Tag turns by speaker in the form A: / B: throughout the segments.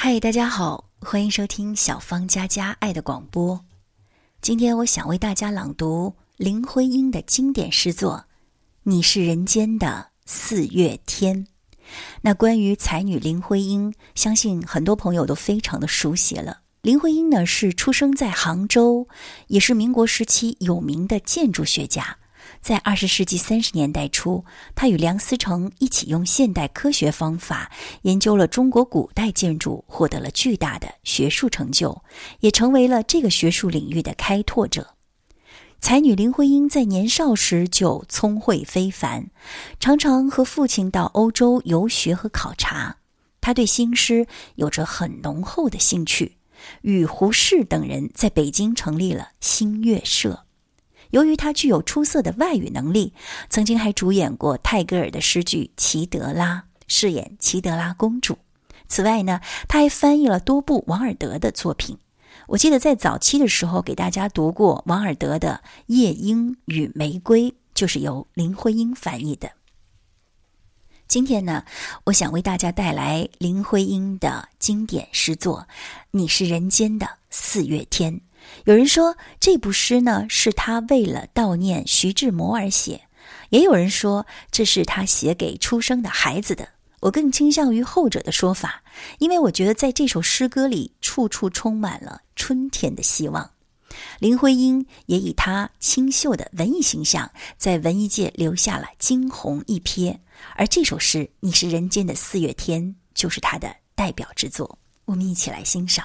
A: 嗨，大家好，欢迎收听小芳佳佳爱的广播。今天我想为大家朗读林徽因的经典诗作《你是人间的四月天》。那关于才女林徽因，相信很多朋友都非常的熟悉了。林徽因呢是出生在杭州，也是民国时期有名的建筑学家。在二十世纪三十年代初，他与梁思成一起用现代科学方法研究了中国古代建筑，获得了巨大的学术成就，也成为了这个学术领域的开拓者。才女林徽因在年少时就聪慧非凡，常常和父亲到欧洲游学和考察。她对新诗有着很浓厚的兴趣，与胡适等人在北京成立了新月社。由于他具有出色的外语能力，曾经还主演过泰戈尔的诗句《齐德拉》，饰演齐德拉公主。此外呢，他还翻译了多部王尔德的作品。我记得在早期的时候给大家读过王尔德的《夜莺与玫瑰》，就是由林徽因翻译的。今天呢，我想为大家带来林徽因的经典诗作《你是人间的四月天》。有人说这部诗呢是他为了悼念徐志摩而写，也有人说这是他写给出生的孩子的。我更倾向于后者的说法，因为我觉得在这首诗歌里处处充满了春天的希望。林徽因也以她清秀的文艺形象，在文艺界留下了惊鸿一瞥。而这首诗《你是人间的四月天》就是她的代表之作。我们一起来欣赏。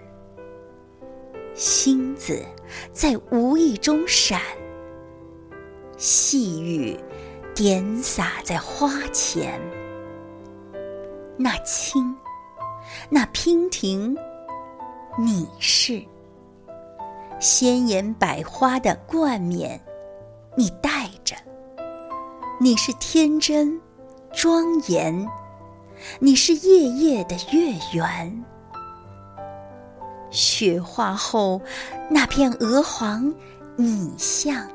A: 星子在无意中闪，细雨点洒在花前。那青，那娉婷，你是鲜艳百花的冠冕，你戴着。你是天真庄严，你是夜夜的月圆。雪化后，那片鹅黄，你像；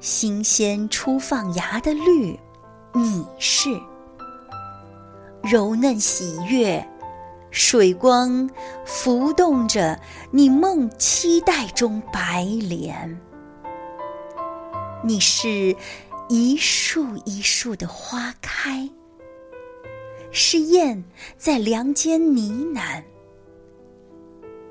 A: 新鲜初放芽的绿，你是；柔嫩喜悦，水光浮动着你梦期待中白莲。你是一树一树的花开，是燕在梁间呢喃。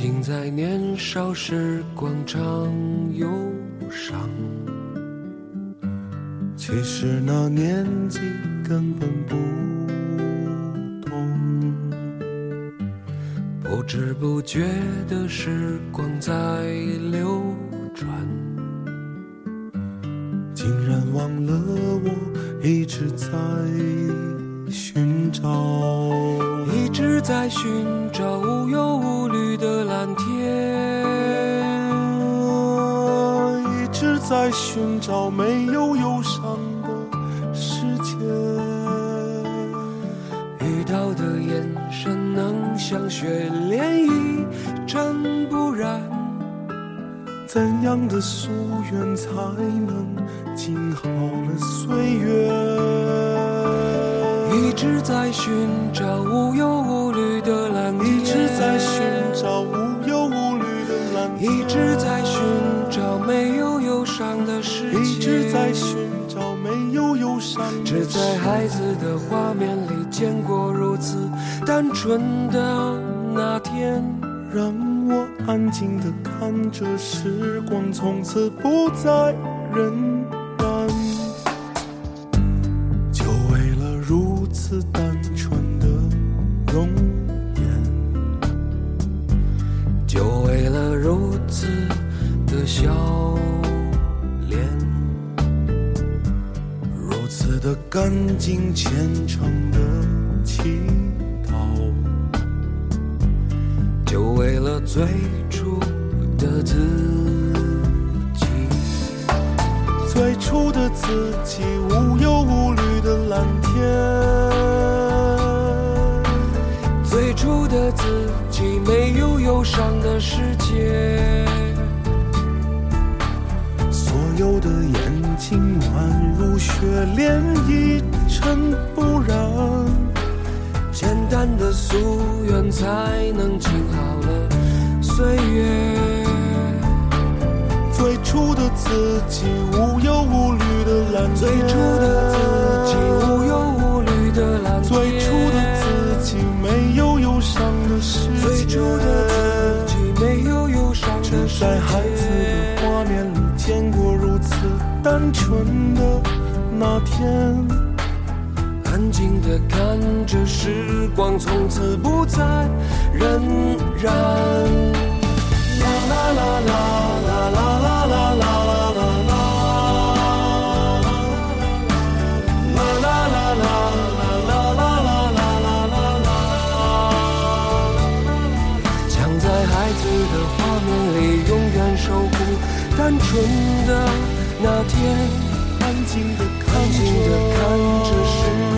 B: 经在年少时广场忧伤，其实那年纪根本不懂，不知不觉的时光在流转，竟然忘了我一直在寻找，一直在寻找无忧无虑。蓝天，一直在寻找没有忧伤的世界。遇到的眼神能像雪莲一，真不然，怎样的夙愿才能静好了岁月？一直在寻找无忧无虑的蓝天，一直在寻。单纯的那天，
C: 让我安静的看着时光从此不再荏苒，就为了如此单纯的容颜，
B: 就为了如此的笑脸，
C: 如此的干净虔诚的祈
B: 最初的自己。
C: 最初的自己无忧无虑的蓝天，
B: 最初的自己没有忧伤的世界，
C: 所有的眼睛宛如雪莲一尘不染。
B: 简单的夙愿才能静好了岁月。
C: 最初的自己无忧无虑的蓝天，
B: 最初的自己无忧无虑的蓝天，
C: 最初的自己没有忧伤的世界，
B: 最初的自己没有忧伤
C: 只
B: 的世界。
C: 在孩子的画面里见过如此单纯的那天，
B: 安静的看这时光从此不再荏苒。啦啦啦啦啦啦啦啦啦啦啦啦。啦啦啦啦啦啦啦啦啦啦啦。想在孩子的画面里永远守护单纯的那天。
C: 安静的看
B: 安静的看着时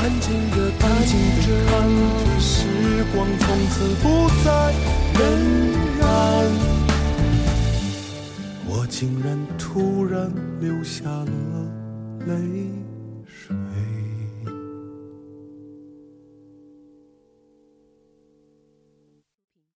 B: 安静的
C: 安静的看着时光从此不再荏苒，我竟然突然流下了泪。